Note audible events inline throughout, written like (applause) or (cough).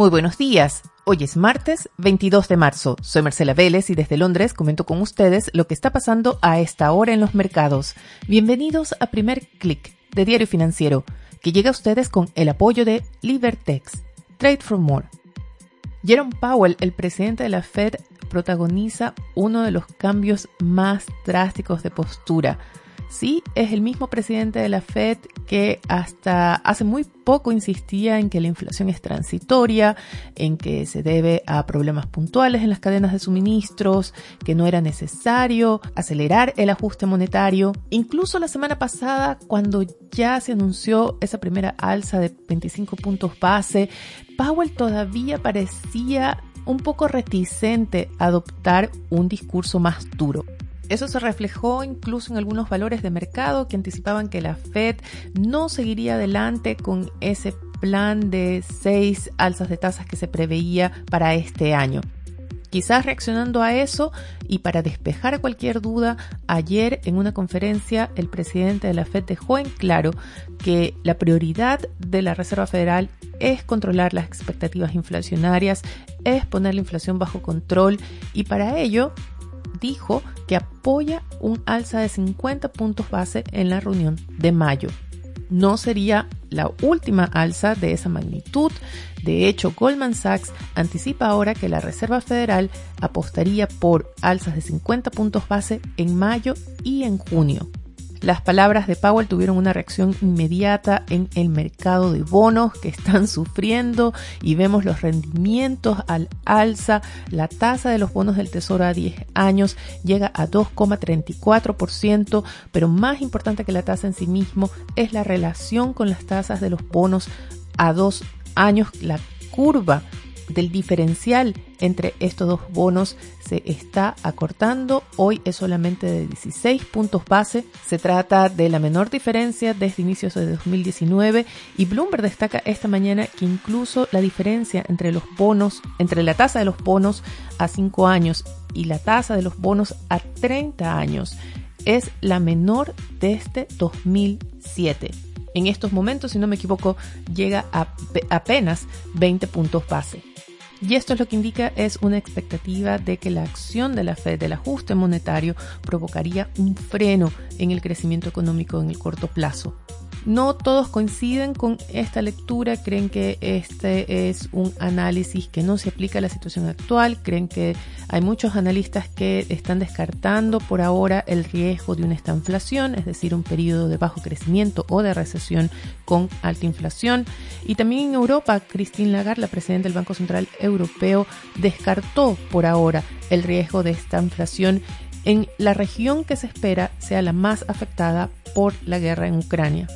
Muy buenos días. Hoy es martes 22 de marzo. Soy Marcela Vélez y desde Londres comento con ustedes lo que está pasando a esta hora en los mercados. Bienvenidos a Primer Click de Diario Financiero, que llega a ustedes con el apoyo de Libertex. Trade for More. Jerome Powell, el presidente de la Fed, protagoniza uno de los cambios más drásticos de postura Sí, es el mismo presidente de la Fed que hasta hace muy poco insistía en que la inflación es transitoria, en que se debe a problemas puntuales en las cadenas de suministros, que no era necesario acelerar el ajuste monetario. Incluso la semana pasada, cuando ya se anunció esa primera alza de 25 puntos base, Powell todavía parecía un poco reticente a adoptar un discurso más duro. Eso se reflejó incluso en algunos valores de mercado que anticipaban que la Fed no seguiría adelante con ese plan de seis alzas de tasas que se preveía para este año. Quizás reaccionando a eso y para despejar cualquier duda, ayer en una conferencia el presidente de la Fed dejó en claro que la prioridad de la Reserva Federal es controlar las expectativas inflacionarias, es poner la inflación bajo control y para ello dijo que apoya un alza de 50 puntos base en la reunión de mayo. No sería la última alza de esa magnitud. De hecho, Goldman Sachs anticipa ahora que la Reserva Federal apostaría por alzas de 50 puntos base en mayo y en junio. Las palabras de Powell tuvieron una reacción inmediata en el mercado de bonos que están (laughs) sufriendo y vemos los rendimientos al alza. La tasa de los bonos del Tesoro a 10 años llega a 2,34%, pero más importante que la tasa en sí mismo es la relación con las tasas de los bonos a 2 años, la curva del diferencial entre estos dos bonos se está acortando. Hoy es solamente de 16 puntos base. Se trata de la menor diferencia desde inicios de 2019 y Bloomberg destaca esta mañana que incluso la diferencia entre los bonos, entre la tasa de los bonos a 5 años y la tasa de los bonos a 30 años es la menor desde 2007. En estos momentos, si no me equivoco, llega a apenas 20 puntos base. Y esto es lo que indica es una expectativa de que la acción de la Fed del ajuste monetario provocaría un freno en el crecimiento económico en el corto plazo. No todos coinciden con esta lectura, creen que este es un análisis que no se aplica a la situación actual, creen que hay muchos analistas que están descartando por ahora el riesgo de una estanflación, es decir, un periodo de bajo crecimiento o de recesión con alta inflación. Y también en Europa, Christine Lagarde, la presidenta del Banco Central Europeo, descartó por ahora el riesgo de esta inflación en la región que se espera sea la más afectada por la guerra en Ucrania.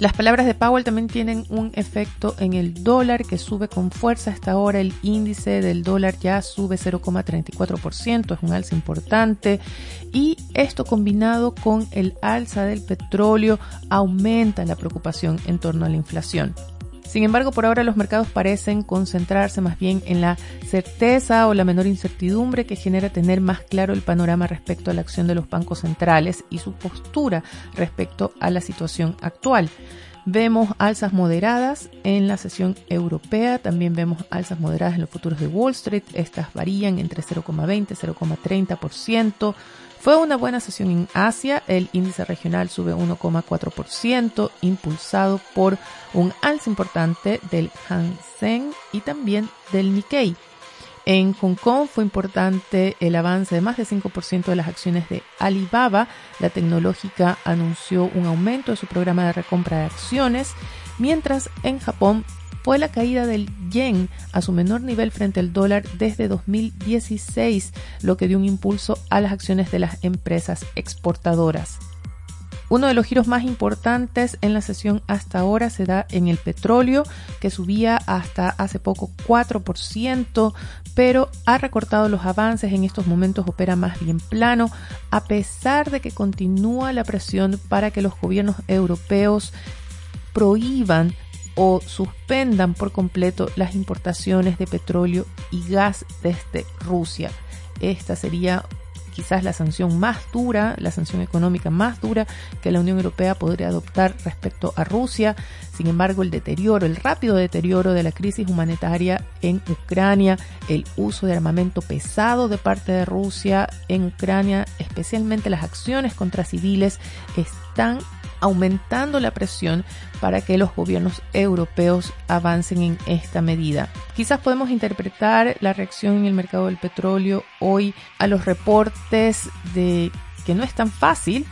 Las palabras de Powell también tienen un efecto en el dólar que sube con fuerza. Hasta ahora el índice del dólar ya sube 0,34%, es un alza importante. Y esto combinado con el alza del petróleo aumenta la preocupación en torno a la inflación. Sin embargo, por ahora los mercados parecen concentrarse más bien en la certeza o la menor incertidumbre que genera tener más claro el panorama respecto a la acción de los bancos centrales y su postura respecto a la situación actual. Vemos alzas moderadas en la sesión europea, también vemos alzas moderadas en los futuros de Wall Street, estas varían entre 0,20 y 0,30%. Fue una buena sesión en Asia, el índice regional sube 1,4%, impulsado por un alza importante del Hang Seng y también del Nikkei. En Hong Kong fue importante el avance de más de 5% de las acciones de Alibaba. La tecnológica anunció un aumento de su programa de recompra de acciones, mientras en Japón fue la caída del yen a su menor nivel frente al dólar desde 2016, lo que dio un impulso a las acciones de las empresas exportadoras. Uno de los giros más importantes en la sesión hasta ahora se da en el petróleo, que subía hasta hace poco 4%, pero ha recortado los avances, en estos momentos opera más bien plano, a pesar de que continúa la presión para que los gobiernos europeos prohíban o suspendan por completo las importaciones de petróleo y gas desde Rusia. Esta sería quizás la sanción más dura, la sanción económica más dura que la Unión Europea podría adoptar respecto a Rusia. Sin embargo, el deterioro, el rápido deterioro de la crisis humanitaria en Ucrania, el uso de armamento pesado de parte de Rusia en Ucrania, especialmente las acciones contra civiles, están aumentando la presión para que los gobiernos europeos avancen en esta medida. Quizás podemos interpretar la reacción en el mercado del petróleo hoy a los reportes de que no es tan fácil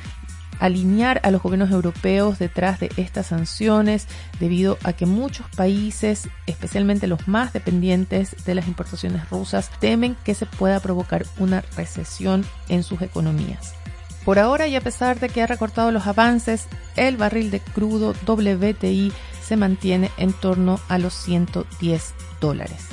alinear a los gobiernos europeos detrás de estas sanciones debido a que muchos países, especialmente los más dependientes de las importaciones rusas, temen que se pueda provocar una recesión en sus economías. Por ahora y a pesar de que ha recortado los avances, el barril de crudo WTI se mantiene en torno a los 110 dólares.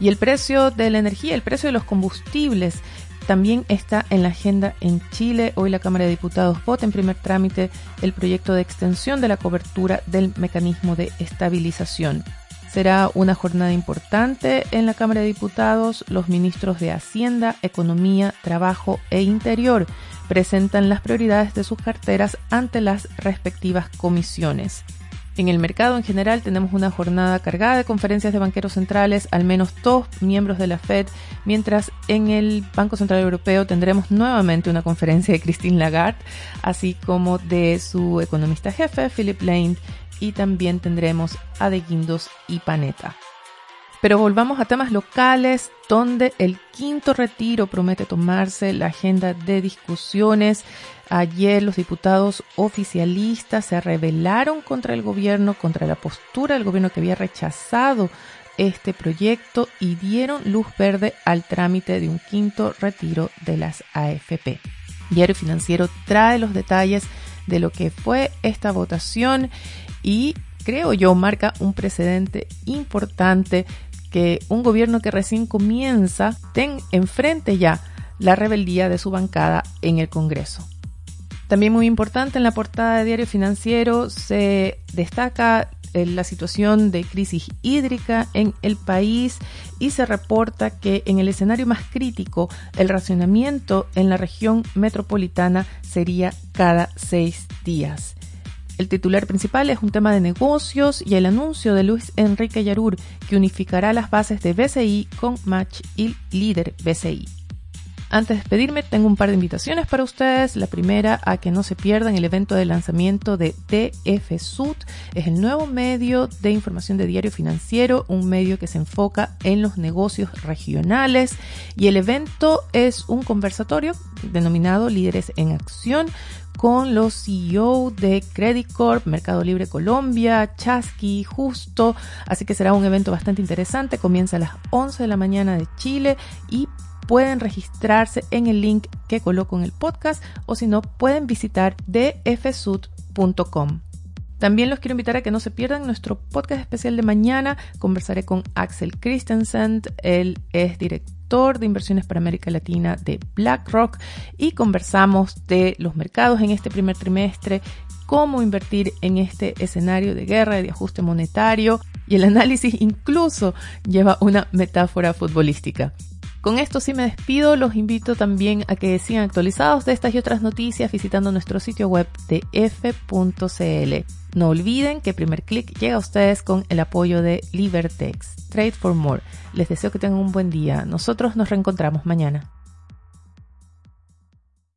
Y el precio de la energía, el precio de los combustibles, también está en la agenda en Chile. Hoy la Cámara de Diputados vota en primer trámite el proyecto de extensión de la cobertura del mecanismo de estabilización. Será una jornada importante en la Cámara de Diputados. Los ministros de Hacienda, Economía, Trabajo e Interior presentan las prioridades de sus carteras ante las respectivas comisiones. En el mercado en general tenemos una jornada cargada de conferencias de banqueros centrales, al menos dos miembros de la Fed, mientras en el Banco Central Europeo tendremos nuevamente una conferencia de Christine Lagarde, así como de su economista jefe, Philip Lane, y también tendremos a De Guindos y Panetta. Pero volvamos a temas locales, donde el quinto retiro promete tomarse la agenda de discusiones. Ayer los diputados oficialistas se rebelaron contra el gobierno, contra la postura del gobierno que había rechazado este proyecto y dieron luz verde al trámite de un quinto retiro de las AFP. Diario Financiero trae los detalles de lo que fue esta votación y creo yo marca un precedente importante que un gobierno que recién comienza ten enfrente ya la rebeldía de su bancada en el Congreso. También muy importante en la portada de Diario Financiero se destaca eh, la situación de crisis hídrica en el país y se reporta que en el escenario más crítico el racionamiento en la región metropolitana sería cada seis días. El titular principal es un tema de negocios y el anuncio de Luis Enrique Yarur que unificará las bases de BCI con Match y líder BCI. Antes de despedirme, tengo un par de invitaciones para ustedes. La primera, a que no se pierdan el evento de lanzamiento de TF Sud. Es el nuevo medio de información de diario financiero, un medio que se enfoca en los negocios regionales. Y el evento es un conversatorio denominado Líderes en Acción con los CEO de Credit Corp, Mercado Libre Colombia, Chasqui, Justo. Así que será un evento bastante interesante. Comienza a las 11 de la mañana de Chile y pueden registrarse en el link que coloco en el podcast o si no pueden visitar dfsud.com. También los quiero invitar a que no se pierdan nuestro podcast especial de mañana. Conversaré con Axel Christensen, él es director de inversiones para América Latina de BlackRock y conversamos de los mercados en este primer trimestre, cómo invertir en este escenario de guerra, y de ajuste monetario y el análisis incluso lleva una metáfora futbolística. Con esto sí me despido, los invito también a que sigan actualizados de estas y otras noticias visitando nuestro sitio web de f.cl. No olviden que Primer Click llega a ustedes con el apoyo de Libertex, Trade for More. Les deseo que tengan un buen día. Nosotros nos reencontramos mañana.